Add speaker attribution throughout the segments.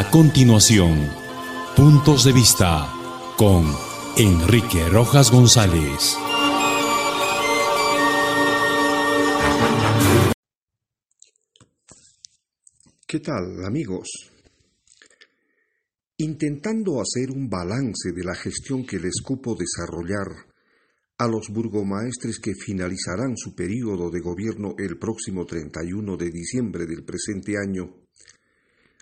Speaker 1: A continuación, puntos de vista con Enrique Rojas González.
Speaker 2: ¿Qué tal, amigos? Intentando hacer un balance de la gestión que les cupo desarrollar a los burgomaestres que finalizarán su período de gobierno el próximo 31 de diciembre del presente año,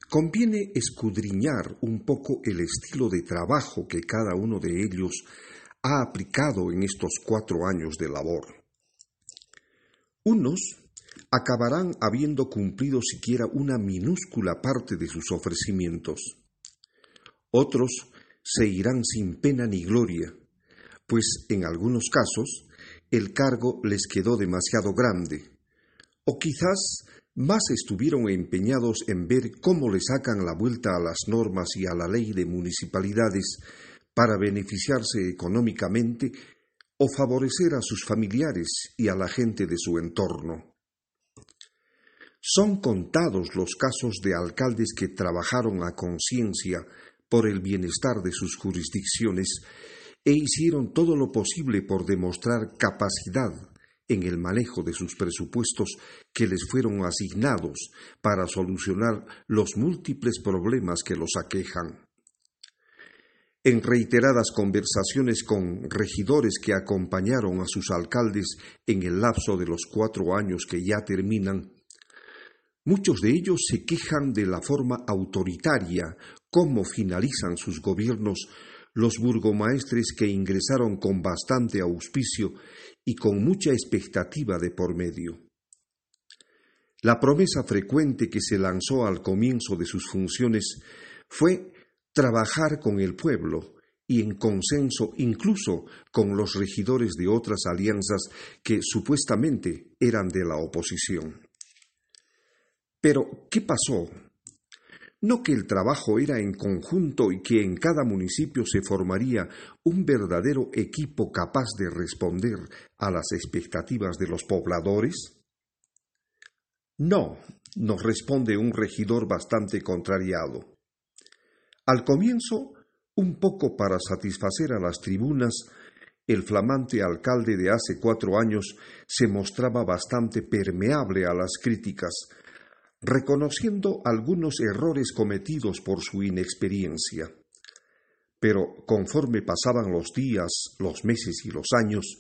Speaker 2: conviene escudriñar un poco el estilo de trabajo que cada uno de ellos ha aplicado en estos cuatro años de labor. Unos acabarán habiendo cumplido siquiera una minúscula parte de sus ofrecimientos. Otros se irán sin pena ni gloria, pues en algunos casos el cargo les quedó demasiado grande, o quizás más estuvieron empeñados en ver cómo le sacan la vuelta a las normas y a la ley de municipalidades para beneficiarse económicamente o favorecer a sus familiares y a la gente de su entorno. Son contados los casos de alcaldes que trabajaron a conciencia por el bienestar de sus jurisdicciones e hicieron todo lo posible por demostrar capacidad en el manejo de sus presupuestos que les fueron asignados para solucionar los múltiples problemas que los aquejan. En reiteradas conversaciones con regidores que acompañaron a sus alcaldes en el lapso de los cuatro años que ya terminan, muchos de ellos se quejan de la forma autoritaria como finalizan sus gobiernos los burgomaestres que ingresaron con bastante auspicio y con mucha expectativa de por medio. La promesa frecuente que se lanzó al comienzo de sus funciones fue trabajar con el pueblo y en consenso incluso con los regidores de otras alianzas que supuestamente eran de la oposición. Pero, ¿qué pasó no que el trabajo era en conjunto y que en cada municipio se formaría un verdadero equipo capaz de responder a las expectativas de los pobladores? No, nos responde un regidor bastante contrariado. Al comienzo, un poco para satisfacer a las tribunas, el flamante alcalde de hace cuatro años se mostraba bastante permeable a las críticas, reconociendo algunos errores cometidos por su inexperiencia. Pero conforme pasaban los días, los meses y los años,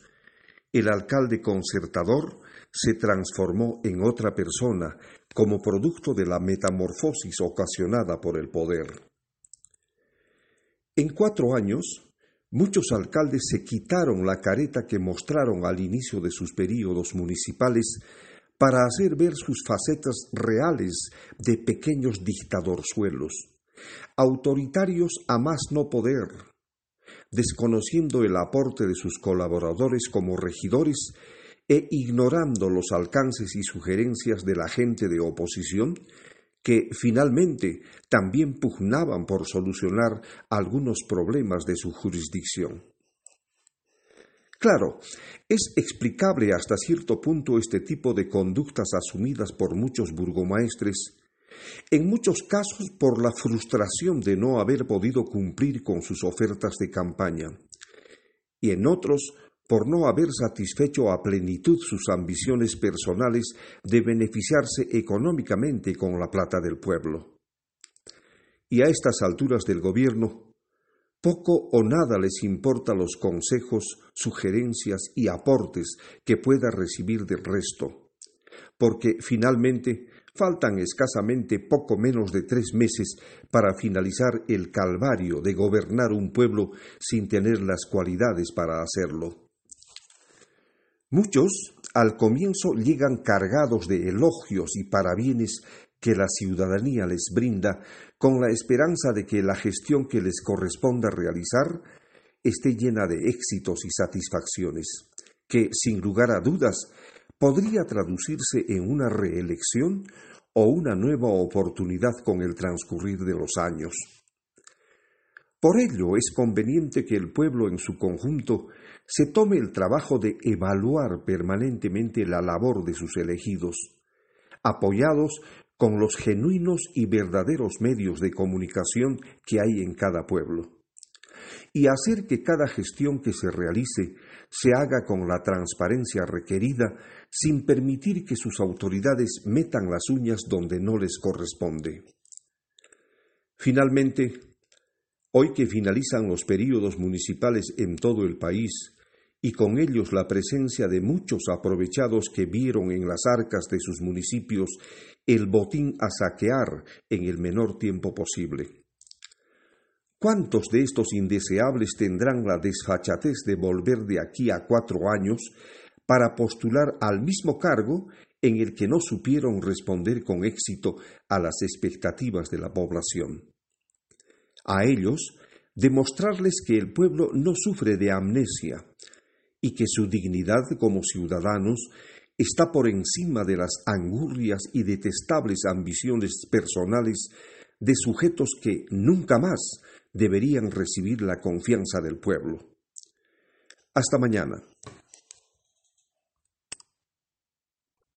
Speaker 2: el alcalde concertador se transformó en otra persona como producto de la metamorfosis ocasionada por el poder. En cuatro años, muchos alcaldes se quitaron la careta que mostraron al inicio de sus períodos municipales para hacer ver sus facetas reales de pequeños dictadorzuelos, autoritarios a más no poder, desconociendo el aporte de sus colaboradores como regidores e ignorando los alcances y sugerencias de la gente de oposición que finalmente también pugnaban por solucionar algunos problemas de su jurisdicción. Claro, es explicable hasta cierto punto este tipo de conductas asumidas por muchos burgomaestres, en muchos casos por la frustración de no haber podido cumplir con sus ofertas de campaña, y en otros por no haber satisfecho a plenitud sus ambiciones personales de beneficiarse económicamente con la plata del pueblo. Y a estas alturas del gobierno, poco o nada les importa los consejos, sugerencias y aportes que pueda recibir del resto, porque finalmente faltan escasamente poco menos de tres meses para finalizar el calvario de gobernar un pueblo sin tener las cualidades para hacerlo. Muchos al comienzo llegan cargados de elogios y parabienes que la ciudadanía les brinda con la esperanza de que la gestión que les corresponda realizar esté llena de éxitos y satisfacciones, que, sin lugar a dudas, podría traducirse en una reelección o una nueva oportunidad con el transcurrir de los años. Por ello es conveniente que el pueblo en su conjunto se tome el trabajo de evaluar permanentemente la labor de sus elegidos, apoyados con los genuinos y verdaderos medios de comunicación que hay en cada pueblo y hacer que cada gestión que se realice se haga con la transparencia requerida sin permitir que sus autoridades metan las uñas donde no les corresponde. Finalmente, hoy que finalizan los períodos municipales en todo el país, y con ellos la presencia de muchos aprovechados que vieron en las arcas de sus municipios el botín a saquear en el menor tiempo posible. ¿Cuántos de estos indeseables tendrán la desfachatez de volver de aquí a cuatro años para postular al mismo cargo en el que no supieron responder con éxito a las expectativas de la población? A ellos, demostrarles que el pueblo no sufre de amnesia y que su dignidad como ciudadanos está por encima de las angurrias y detestables ambiciones personales de sujetos que nunca más deberían recibir la confianza del pueblo. Hasta mañana.